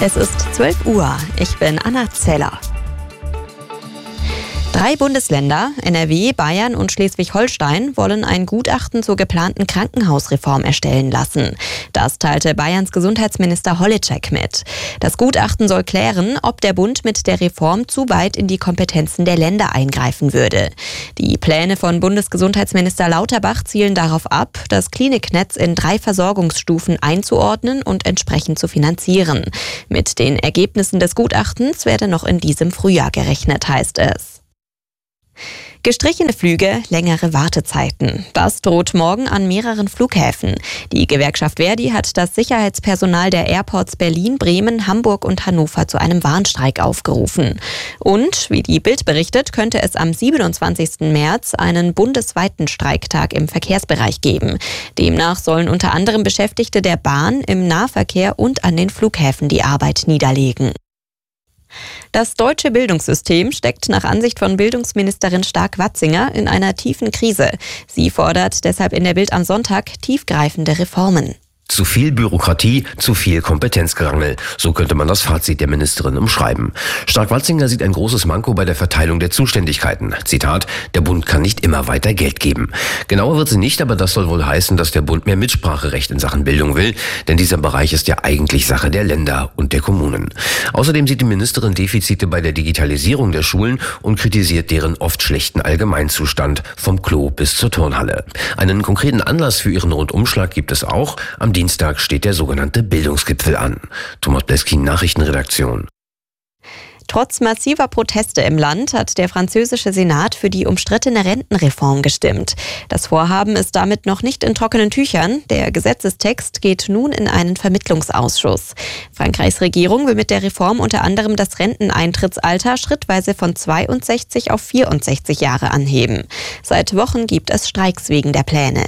Es ist 12 Uhr. Ich bin Anna Zeller. Drei Bundesländer, NRW, Bayern und Schleswig-Holstein, wollen ein Gutachten zur geplanten Krankenhausreform erstellen lassen. Das teilte Bayerns Gesundheitsminister Holitschek mit. Das Gutachten soll klären, ob der Bund mit der Reform zu weit in die Kompetenzen der Länder eingreifen würde. Die Pläne von Bundesgesundheitsminister Lauterbach zielen darauf ab, das Kliniknetz in drei Versorgungsstufen einzuordnen und entsprechend zu finanzieren. Mit den Ergebnissen des Gutachtens werde noch in diesem Frühjahr gerechnet, heißt es. Gestrichene Flüge, längere Wartezeiten. Das droht morgen an mehreren Flughäfen. Die Gewerkschaft Verdi hat das Sicherheitspersonal der Airports Berlin, Bremen, Hamburg und Hannover zu einem Warnstreik aufgerufen. Und, wie die Bild berichtet, könnte es am 27. März einen bundesweiten Streiktag im Verkehrsbereich geben. Demnach sollen unter anderem Beschäftigte der Bahn im Nahverkehr und an den Flughäfen die Arbeit niederlegen. Das deutsche Bildungssystem steckt nach Ansicht von Bildungsministerin Stark-Watzinger in einer tiefen Krise. Sie fordert deshalb in der Bild am Sonntag tiefgreifende Reformen. Zu viel Bürokratie, zu viel Kompetenzgerangel. So könnte man das Fazit der Ministerin umschreiben. Stark-Watzinger sieht ein großes Manko bei der Verteilung der Zuständigkeiten. Zitat, der Bund kann nicht immer weiter Geld geben. Genauer wird sie nicht, aber das soll wohl heißen, dass der Bund mehr Mitspracherecht in Sachen Bildung will, denn dieser Bereich ist ja eigentlich Sache der Länder und der Kommunen. Außerdem sieht die Ministerin Defizite bei der Digitalisierung der Schulen und kritisiert deren oft schlechten Allgemeinzustand vom Klo bis zur Turnhalle. Einen konkreten Anlass für ihren Rundumschlag gibt es auch. Am Dienstag steht der sogenannte Bildungsgipfel an. Thomas Bleskin, Nachrichtenredaktion. Trotz massiver Proteste im Land hat der französische Senat für die umstrittene Rentenreform gestimmt. Das Vorhaben ist damit noch nicht in trockenen Tüchern. Der Gesetzestext geht nun in einen Vermittlungsausschuss. Frankreichs Regierung will mit der Reform unter anderem das Renteneintrittsalter schrittweise von 62 auf 64 Jahre anheben. Seit Wochen gibt es Streiks wegen der Pläne.